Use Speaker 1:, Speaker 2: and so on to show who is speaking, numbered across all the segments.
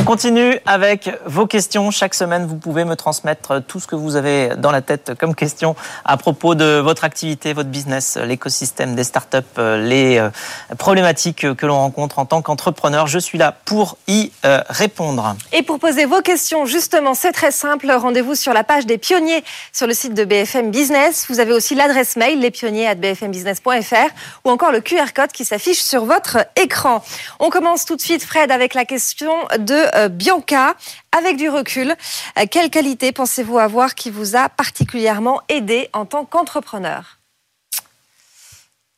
Speaker 1: On continue avec vos questions. Chaque semaine, vous pouvez me transmettre tout ce que vous avez dans la tête comme question à propos de votre activité, votre business, l'écosystème des startups, les euh, problématiques que l'on rencontre en tant qu'entrepreneur. Je suis là pour y euh, répondre.
Speaker 2: Et pour poser vos questions, justement, c'est très simple. Rendez-vous sur la page des pionniers sur le site de BFM Business. Vous avez aussi l'adresse mail lespionniers@bfmbusiness.fr ou encore le QR code qui s'affiche sur votre écran. On commence tout de suite, Fred, avec la question de euh, Bianca. Avec du recul, euh, quelle qualité pensez-vous avoir qui vous a particulièrement aidé en tant qu'entrepreneur?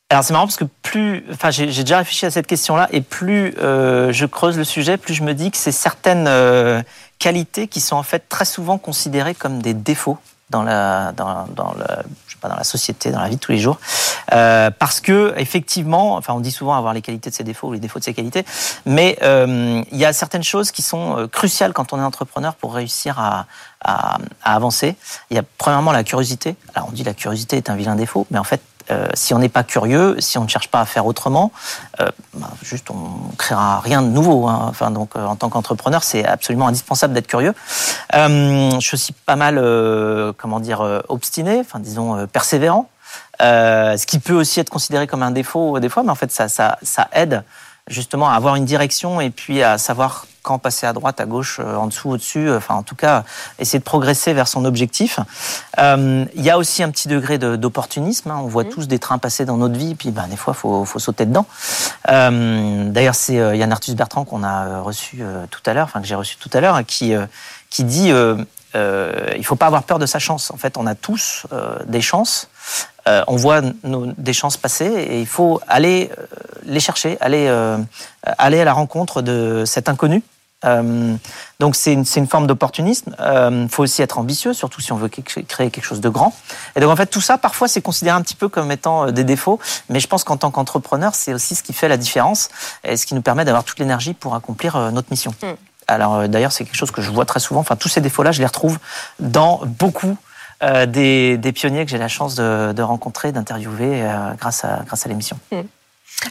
Speaker 1: Alors c'est marrant parce que plus, enfin j'ai déjà réfléchi à cette question-là et plus euh, je creuse le sujet, plus je me dis que c'est certaines qualités qui sont en fait très souvent considérées comme des défauts dans la, dans, dans le, je sais pas, dans la société, dans la vie de tous les jours, euh, parce que effectivement, enfin on dit souvent avoir les qualités de ses défauts ou les défauts de ses qualités, mais euh, il y a certaines choses qui sont euh, cruciales quand on est entrepreneur pour réussir à, à, à avancer. Il y a premièrement la curiosité. Alors on dit la curiosité est un vilain défaut, mais en fait euh, si on n'est pas curieux, si on ne cherche pas à faire autrement, euh, bah, juste on créera rien de nouveau. Hein. Enfin, donc, euh, en tant qu'entrepreneur, c'est absolument indispensable d'être curieux. je suis pas mal, comment dire, obstiné, enfin disons persévérant. ce qui peut aussi être considéré comme un défaut des fois, mais en fait, ça, ça aide justement à avoir une direction et puis à savoir quand passer à droite, à gauche, euh, en dessous, au-dessus, euh, enfin en tout cas essayer de progresser vers son objectif. Euh, il y a aussi un petit degré d'opportunisme. Hein. On voit mmh. tous des trains passer dans notre vie, puis ben, des fois faut, faut sauter dedans. Euh, D'ailleurs c'est Yann Arthus Bertrand qu'on a reçu tout à l'heure, enfin que j'ai reçu tout à l'heure, hein, qui qui dit euh, il faut pas avoir peur de sa chance. En fait, on a tous des chances. Euh, on voit nos, des chances passer et il faut aller les chercher, aller, aller à la rencontre de cet inconnu euh, donc c'est une, une, forme d'opportunisme. Il euh, faut aussi être ambitieux, surtout si on veut créer quelque chose de grand. Et donc en fait tout ça, parfois c'est considéré un petit peu comme étant euh, des défauts, mais je pense qu'en tant qu'entrepreneur, c'est aussi ce qui fait la différence et ce qui nous permet d'avoir toute l'énergie pour accomplir notre mission. Mm. Alors d'ailleurs c'est quelque chose que je vois très souvent. Enfin tous ces défauts-là, je les retrouve dans beaucoup des, des, pionniers que j'ai la chance de, de rencontrer, d'interviewer grâce à, grâce à l'émission. Mm.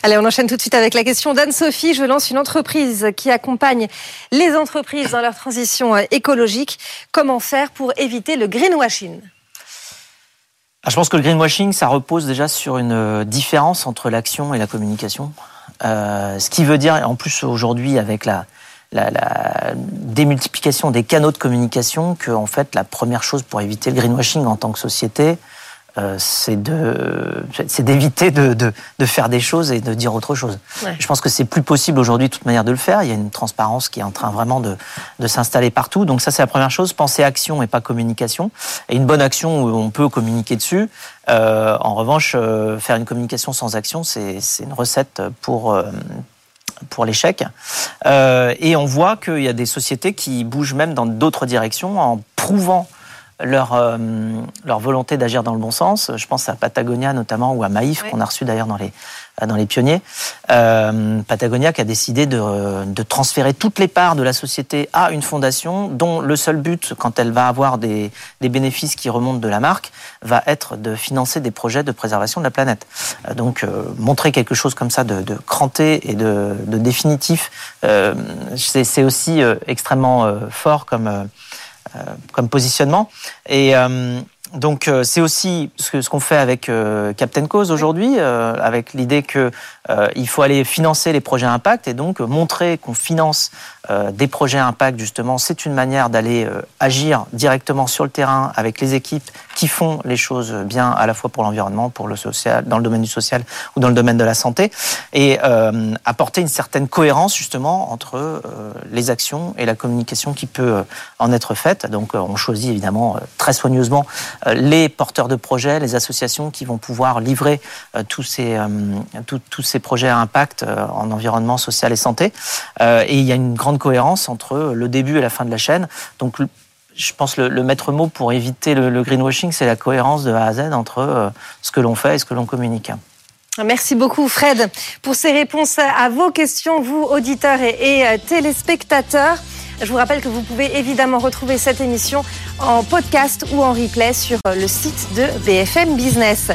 Speaker 2: Allez, on enchaîne tout de suite avec la question d'Anne-Sophie. Je lance une entreprise qui accompagne les entreprises dans leur transition euh, écologique. Comment faire pour éviter le greenwashing?
Speaker 1: Ah, Je pense que le greenwashing, ça repose déjà sur une euh, différence entre l'action et la communication. Euh, ce qui veut dire, en plus aujourd'hui avec la, la, démultiplication des canaux de communication, que en fait la première chose pour éviter le greenwashing en tant que société, euh, c'est d'éviter de, de, de, faire des choses et de dire autre chose. Je pense que c'est plus possible aujourd'hui de toute manière de le faire. Il y a une transparence qui est en train vraiment de, de s'installer partout. Donc ça c'est la première chose. Penser action et pas communication. Et une bonne action, on peut communiquer dessus. Euh, en revanche, euh, faire une communication sans action, c'est une recette pour pour l'échec. Euh, et on voit qu'il y a des sociétés qui bougent même dans d'autres directions en prouvant leur, euh, leur volonté d'agir dans le bon sens. Je pense à Patagonia notamment ou à Maïf qu'on a reçu d'ailleurs dans les, dans les pionniers. Euh, Patagonia qui a décidé de, de, transférer toutes les parts de la société à une fondation dont le seul but, quand elle va avoir des, des bénéfices qui remontent de la marque, va être de financer des projets de préservation de la planète. Euh, donc euh, montrer quelque chose comme ça de, de cranté et de, de définitif, euh, c'est aussi extrêmement fort comme euh, comme positionnement. Et euh, donc c'est aussi ce qu'on fait avec Captain Cause aujourd'hui, avec l'idée que il faut aller financer les projets impact et donc montrer qu'on finance euh, des projets impact, justement, c'est une manière d'aller euh, agir directement sur le terrain avec les équipes qui font les choses bien à la fois pour l'environnement, pour le social, dans le domaine du social ou dans le domaine de la santé, et euh, apporter une certaine cohérence justement entre euh, les actions et la communication qui peut en être faite. Donc, on choisit évidemment très soigneusement les porteurs de projets, les associations qui vont pouvoir livrer tous ces tous ces projets à impact en environnement social et santé. et il y a une grande cohérence entre le début et la fin de la chaîne. Donc, je pense le, le maître mot pour éviter le, greenwashing, c'est la cohérence de A à Z entre euh, ce que l'on fait et ce que l'on communique.
Speaker 2: Merci beaucoup Fred pour ces réponses à vos questions, vous auditeurs et, euh, téléspectateurs. Je vous rappelle que vous pouvez évidemment retrouver cette émission en podcast ou en replay sur le site de BFM Business.